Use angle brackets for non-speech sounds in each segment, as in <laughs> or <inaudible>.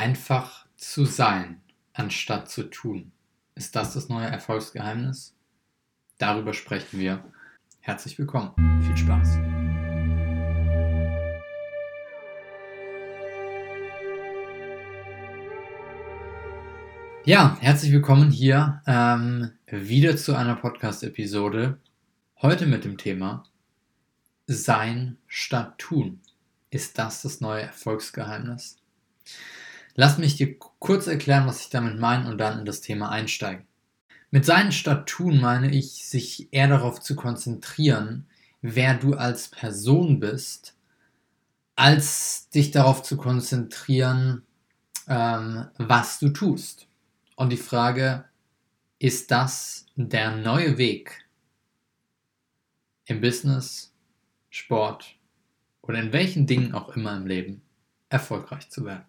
Einfach zu sein, anstatt zu tun. Ist das das neue Erfolgsgeheimnis? Darüber sprechen wir. Herzlich willkommen. Viel Spaß. Ja, herzlich willkommen hier ähm, wieder zu einer Podcast-Episode. Heute mit dem Thema Sein statt Tun. Ist das das neue Erfolgsgeheimnis? Lass mich dir kurz erklären, was ich damit meine und dann in das Thema einsteigen. Mit Sein statt Tun meine ich, sich eher darauf zu konzentrieren, wer du als Person bist, als dich darauf zu konzentrieren, ähm, was du tust. Und die Frage, ist das der neue Weg im Business, Sport oder in welchen Dingen auch immer im Leben erfolgreich zu werden?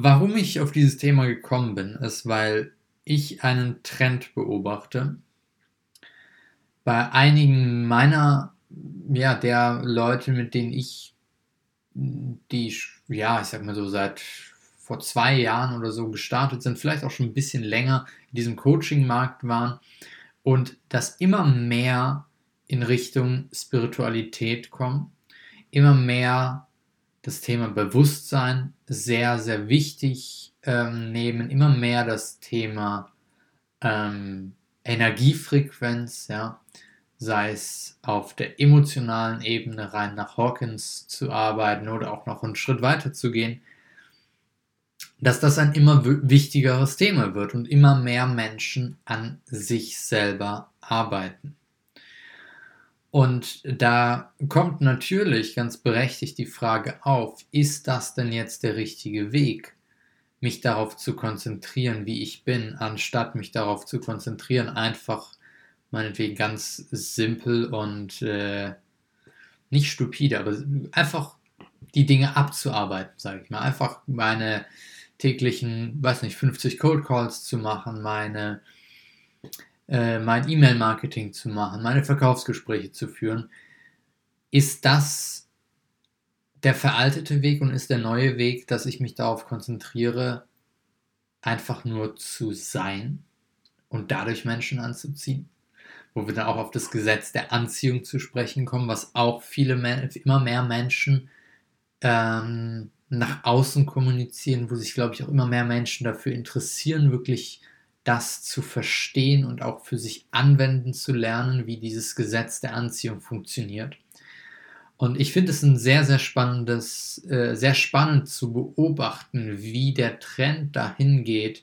Warum ich auf dieses Thema gekommen bin, ist, weil ich einen Trend beobachte bei einigen meiner, ja, der Leute, mit denen ich, die, ja, ich sag mal so, seit vor zwei Jahren oder so gestartet sind, vielleicht auch schon ein bisschen länger in diesem Coaching-Markt waren und das immer mehr in Richtung Spiritualität kommen, immer mehr das Thema Bewusstsein sehr, sehr wichtig ähm, nehmen, immer mehr das Thema ähm, Energiefrequenz, ja, sei es auf der emotionalen Ebene rein nach Hawkins zu arbeiten oder auch noch einen Schritt weiter zu gehen, dass das ein immer wichtigeres Thema wird und immer mehr Menschen an sich selber arbeiten. Und da kommt natürlich ganz berechtigt die Frage auf, ist das denn jetzt der richtige Weg, mich darauf zu konzentrieren, wie ich bin, anstatt mich darauf zu konzentrieren, einfach meinetwegen ganz simpel und äh, nicht stupide, aber einfach die Dinge abzuarbeiten, sage ich mal. Einfach meine täglichen, weiß nicht, 50 Cold Calls zu machen, meine äh, mein E-Mail-Marketing zu machen, meine Verkaufsgespräche zu führen, ist das der veraltete Weg und ist der neue Weg, dass ich mich darauf konzentriere, einfach nur zu sein und dadurch Menschen anzuziehen? Wo wir dann auch auf das Gesetz der Anziehung zu sprechen kommen, was auch viele, immer mehr Menschen ähm, nach außen kommunizieren, wo sich, glaube ich, auch immer mehr Menschen dafür interessieren, wirklich das zu verstehen und auch für sich anwenden zu lernen, wie dieses Gesetz der Anziehung funktioniert. Und ich finde es ein sehr, sehr spannendes, äh, sehr spannend zu beobachten, wie der Trend dahin geht,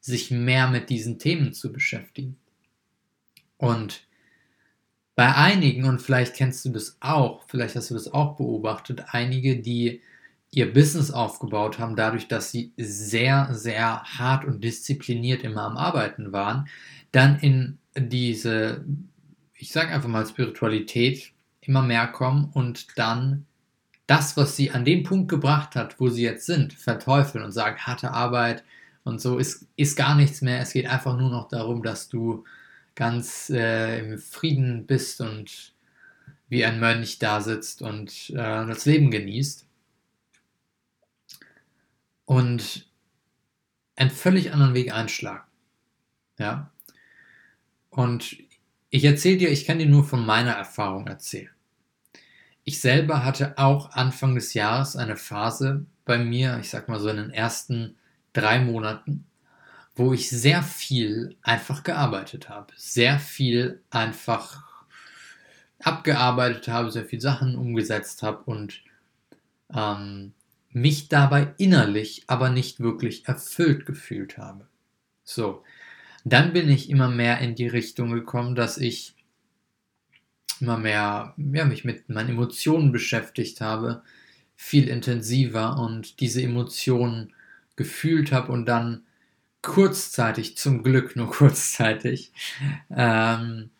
sich mehr mit diesen Themen zu beschäftigen. Und bei einigen, und vielleicht kennst du das auch, vielleicht hast du das auch beobachtet, einige, die ihr Business aufgebaut haben, dadurch, dass sie sehr, sehr hart und diszipliniert immer am Arbeiten waren, dann in diese, ich sage einfach mal, Spiritualität immer mehr kommen und dann das, was sie an dem Punkt gebracht hat, wo sie jetzt sind, verteufeln und sagen, harte Arbeit und so ist, ist gar nichts mehr. Es geht einfach nur noch darum, dass du ganz äh, im Frieden bist und wie ein Mönch da sitzt und äh, das Leben genießt und einen völlig anderen Weg einschlagen. Ja. Und ich erzähle dir, ich kann dir nur von meiner Erfahrung erzählen. Ich selber hatte auch Anfang des Jahres eine Phase bei mir, ich sag mal so in den ersten drei Monaten, wo ich sehr viel einfach gearbeitet habe. Sehr viel einfach abgearbeitet habe, sehr viel Sachen umgesetzt habe und ähm, mich dabei innerlich aber nicht wirklich erfüllt gefühlt habe. So, dann bin ich immer mehr in die Richtung gekommen, dass ich immer mehr ja, mich mit meinen Emotionen beschäftigt habe, viel intensiver und diese Emotionen gefühlt habe und dann kurzzeitig, zum Glück nur <laughs> kurzzeitig, ähm,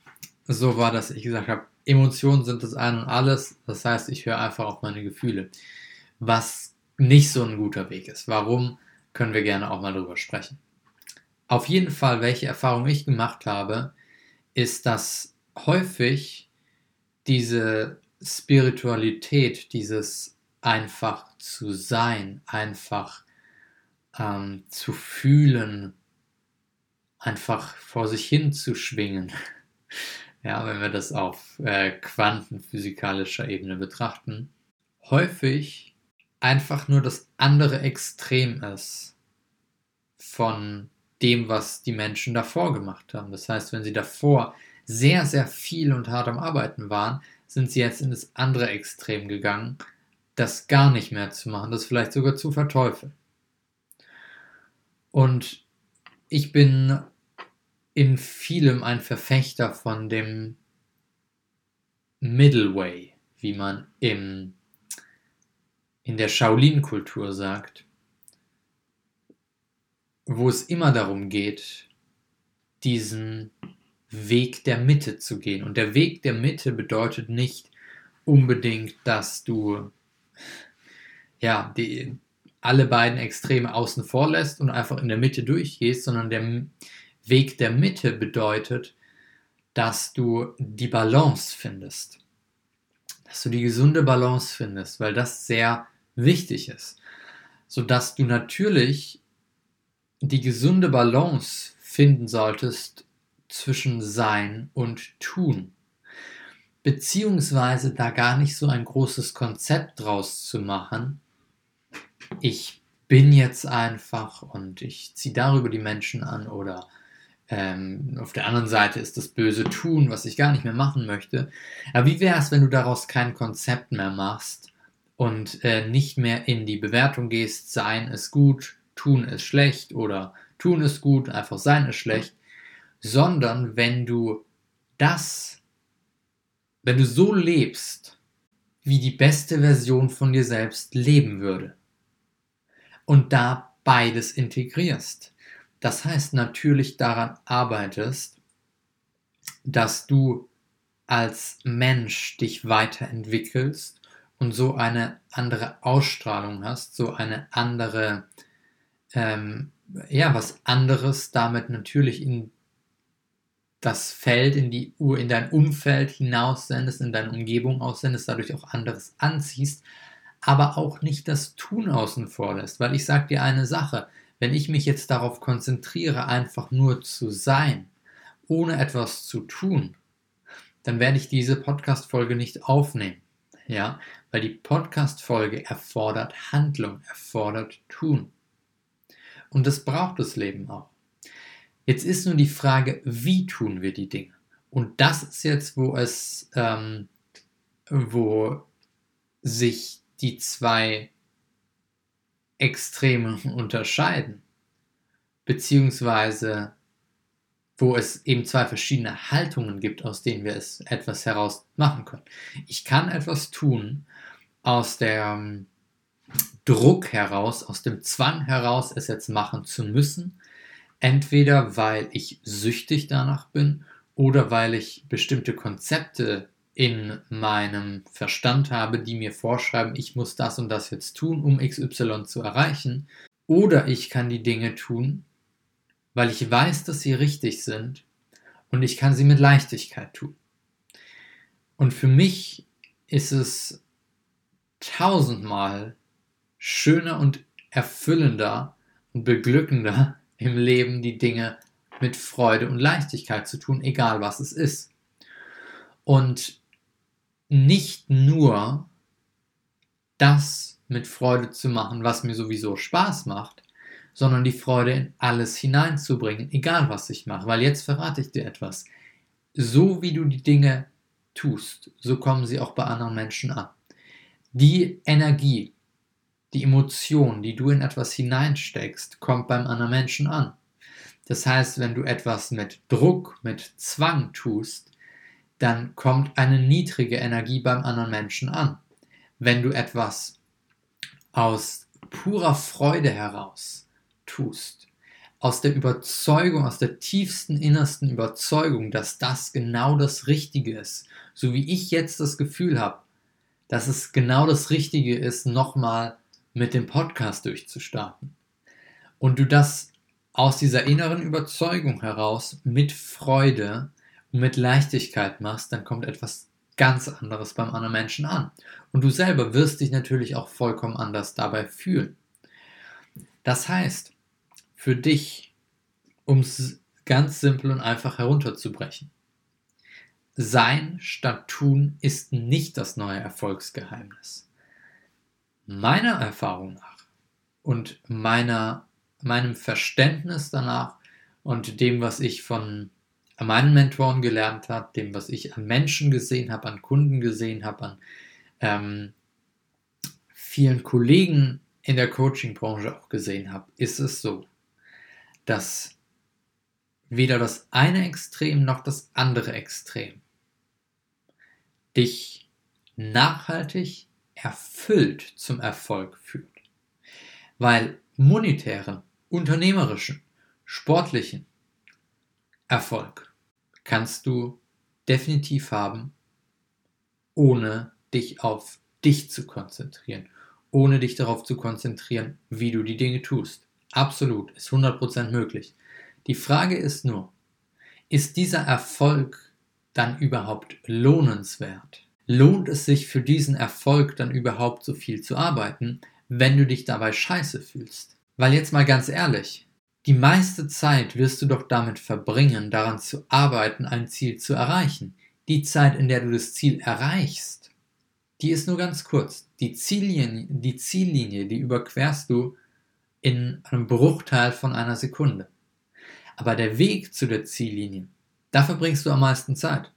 so war, dass ich gesagt habe, Emotionen sind das ein und alles, das heißt, ich höre einfach auf meine Gefühle. Was nicht so ein guter Weg ist. Warum, können wir gerne auch mal drüber sprechen. Auf jeden Fall, welche Erfahrung ich gemacht habe, ist, dass häufig diese Spiritualität, dieses einfach zu sein, einfach ähm, zu fühlen, einfach vor sich hin zu schwingen. <laughs> Ja, wenn wir das auf äh, quantenphysikalischer Ebene betrachten, häufig einfach nur das andere Extrem ist von dem, was die Menschen davor gemacht haben. Das heißt, wenn sie davor sehr, sehr viel und hart am Arbeiten waren, sind sie jetzt in das andere Extrem gegangen, das gar nicht mehr zu machen, das vielleicht sogar zu verteufeln. Und ich bin in vielem ein Verfechter von dem Middle Way, wie man im, in der Shaolin-Kultur sagt, wo es immer darum geht, diesen Weg der Mitte zu gehen. Und der Weg der Mitte bedeutet nicht unbedingt, dass du ja, die, alle beiden Extreme außen vor lässt und einfach in der Mitte durchgehst, sondern der Weg der Mitte bedeutet, dass du die Balance findest. Dass du die gesunde Balance findest, weil das sehr wichtig ist. Sodass du natürlich die gesunde Balance finden solltest zwischen Sein und Tun. Beziehungsweise da gar nicht so ein großes Konzept draus zu machen. Ich bin jetzt einfach und ich ziehe darüber die Menschen an oder ähm, auf der anderen Seite ist das böse Tun, was ich gar nicht mehr machen möchte. Aber wie wäre es, wenn du daraus kein Konzept mehr machst und äh, nicht mehr in die Bewertung gehst, sein ist gut, tun ist schlecht oder tun ist gut, einfach sein ist schlecht, sondern wenn du das, wenn du so lebst, wie die beste Version von dir selbst leben würde und da beides integrierst. Das heißt natürlich daran arbeitest, dass du als Mensch dich weiterentwickelst und so eine andere Ausstrahlung hast, so eine andere, ähm, ja, was anderes damit natürlich in das Feld, in, die, in dein Umfeld hinaus sendest, in deine Umgebung aussendest, dadurch auch anderes anziehst, aber auch nicht das Tun außen vor lässt. Weil ich sage dir eine Sache, wenn ich mich jetzt darauf konzentriere, einfach nur zu sein, ohne etwas zu tun, dann werde ich diese Podcast-Folge nicht aufnehmen. Ja, weil die Podcast-Folge erfordert Handlung, erfordert Tun. Und das braucht das Leben auch. Jetzt ist nur die Frage, wie tun wir die Dinge? Und das ist jetzt, wo es, ähm, wo sich die zwei Extreme <laughs> unterscheiden, beziehungsweise wo es eben zwei verschiedene Haltungen gibt, aus denen wir es etwas heraus machen können. Ich kann etwas tun aus dem Druck heraus, aus dem Zwang heraus, es jetzt machen zu müssen, entweder weil ich süchtig danach bin oder weil ich bestimmte Konzepte in meinem Verstand habe, die mir vorschreiben, ich muss das und das jetzt tun, um XY zu erreichen. Oder ich kann die Dinge tun, weil ich weiß, dass sie richtig sind und ich kann sie mit Leichtigkeit tun. Und für mich ist es tausendmal schöner und erfüllender und beglückender im Leben die Dinge mit Freude und Leichtigkeit zu tun, egal was es ist. Und nicht nur das mit Freude zu machen, was mir sowieso Spaß macht, sondern die Freude in alles hineinzubringen, egal was ich mache. Weil jetzt verrate ich dir etwas. So wie du die Dinge tust, so kommen sie auch bei anderen Menschen an. Die Energie, die Emotion, die du in etwas hineinsteckst, kommt beim anderen Menschen an. Das heißt, wenn du etwas mit Druck, mit Zwang tust, dann kommt eine niedrige Energie beim anderen Menschen an. Wenn du etwas aus purer Freude heraus tust, aus der Überzeugung, aus der tiefsten, innersten Überzeugung, dass das genau das Richtige ist, so wie ich jetzt das Gefühl habe, dass es genau das Richtige ist, nochmal mit dem Podcast durchzustarten. Und du das aus dieser inneren Überzeugung heraus mit Freude und mit Leichtigkeit machst, dann kommt etwas ganz anderes beim anderen Menschen an. Und du selber wirst dich natürlich auch vollkommen anders dabei fühlen. Das heißt, für dich, um es ganz simpel und einfach herunterzubrechen, sein statt tun ist nicht das neue Erfolgsgeheimnis. Meiner Erfahrung nach und meiner, meinem Verständnis danach und dem, was ich von meinen Mentoren gelernt habe, dem, was ich an Menschen gesehen habe, an Kunden gesehen habe, an ähm, vielen Kollegen in der Coaching-Branche auch gesehen habe, ist es so, dass weder das eine Extrem noch das andere Extrem dich nachhaltig erfüllt zum Erfolg führt. Weil monetären, unternehmerischen, sportlichen Erfolg kannst du definitiv haben, ohne dich auf dich zu konzentrieren, ohne dich darauf zu konzentrieren, wie du die Dinge tust. Absolut, ist 100% möglich. Die Frage ist nur, ist dieser Erfolg dann überhaupt lohnenswert? Lohnt es sich für diesen Erfolg dann überhaupt so viel zu arbeiten, wenn du dich dabei scheiße fühlst? Weil jetzt mal ganz ehrlich, die meiste Zeit wirst du doch damit verbringen, daran zu arbeiten, ein Ziel zu erreichen. Die Zeit, in der du das Ziel erreichst, die ist nur ganz kurz. Die Ziellinie, die, Ziellinie, die überquerst du in einem Bruchteil von einer Sekunde. Aber der Weg zu der Ziellinie, da verbringst du am meisten Zeit.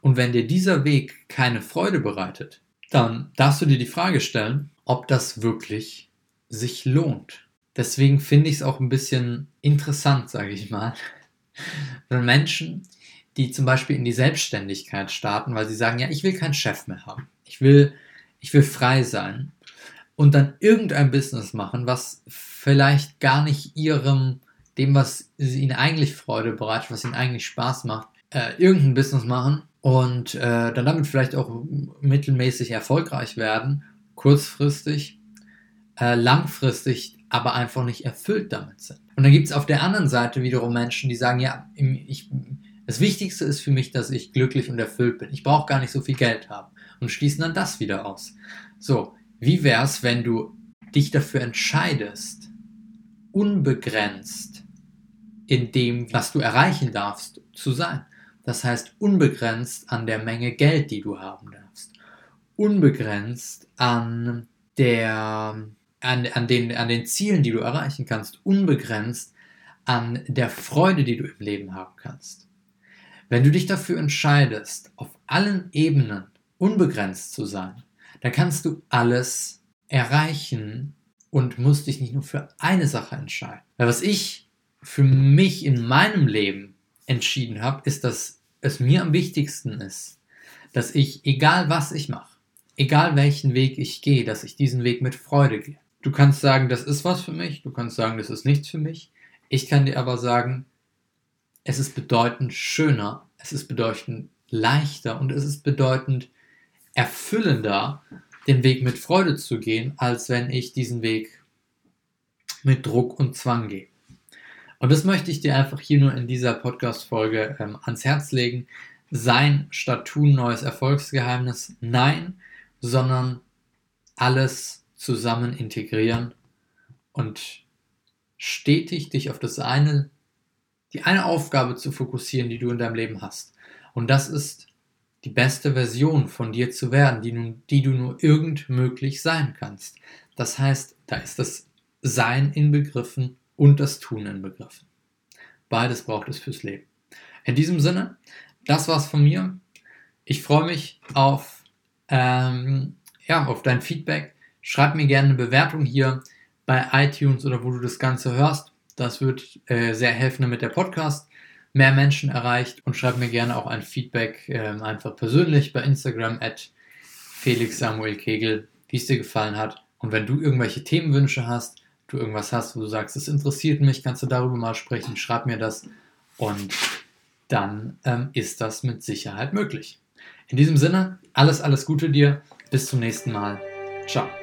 Und wenn dir dieser Weg keine Freude bereitet, dann darfst du dir die Frage stellen, ob das wirklich sich lohnt. Deswegen finde ich es auch ein bisschen interessant, sage ich mal, <laughs> wenn Menschen, die zum Beispiel in die Selbstständigkeit starten, weil sie sagen, ja, ich will keinen Chef mehr haben, ich will, ich will frei sein und dann irgendein Business machen, was vielleicht gar nicht ihrem dem, was ihnen eigentlich Freude bereitet, was ihnen eigentlich Spaß macht, äh, irgendein Business machen und äh, dann damit vielleicht auch mittelmäßig erfolgreich werden, kurzfristig, äh, langfristig aber einfach nicht erfüllt damit sind. Und dann gibt es auf der anderen Seite wiederum Menschen, die sagen, ja, ich, das Wichtigste ist für mich, dass ich glücklich und erfüllt bin. Ich brauche gar nicht so viel Geld haben und schließen dann das wieder aus. So, wie wäre es, wenn du dich dafür entscheidest, unbegrenzt in dem, was du erreichen darfst, zu sein. Das heißt, unbegrenzt an der Menge Geld, die du haben darfst. Unbegrenzt an der, an, an, den, an den Zielen, die du erreichen kannst. Unbegrenzt an der Freude, die du im Leben haben kannst. Wenn du dich dafür entscheidest, auf allen Ebenen unbegrenzt zu sein, dann kannst du alles erreichen und musst dich nicht nur für eine Sache entscheiden. Weil was ich für mich in meinem Leben entschieden habe, ist, dass es mir am wichtigsten ist, dass ich, egal was ich mache, egal welchen Weg ich gehe, dass ich diesen Weg mit Freude gehe. Du kannst sagen, das ist was für mich, du kannst sagen, das ist nichts für mich. Ich kann dir aber sagen, es ist bedeutend schöner, es ist bedeutend leichter und es ist bedeutend erfüllender, den Weg mit Freude zu gehen, als wenn ich diesen Weg mit Druck und Zwang gehe. Und das möchte ich dir einfach hier nur in dieser Podcast-Folge ähm, ans Herz legen. Sein statt tun neues Erfolgsgeheimnis. Nein, sondern alles zusammen integrieren und stetig dich auf das eine, die eine Aufgabe zu fokussieren, die du in deinem Leben hast. Und das ist die beste Version von dir zu werden, die, nun, die du nur irgend möglich sein kannst. Das heißt, da ist das Sein inbegriffen und das Tun inbegriffen. Beides braucht es fürs Leben. In diesem Sinne, das war's von mir. Ich freue mich auf, ähm, ja, auf dein Feedback. Schreib mir gerne eine Bewertung hier bei iTunes oder wo du das Ganze hörst. Das wird äh, sehr helfen, damit der Podcast mehr Menschen erreicht. Und schreib mir gerne auch ein Feedback äh, einfach persönlich bei Instagram at Felix Samuel Kegel, wie es dir gefallen hat. Und wenn du irgendwelche Themenwünsche hast, du irgendwas hast, wo du sagst, es interessiert mich, kannst du darüber mal sprechen, schreib mir das und dann ähm, ist das mit Sicherheit möglich. In diesem Sinne, alles, alles Gute dir. Bis zum nächsten Mal. Ciao.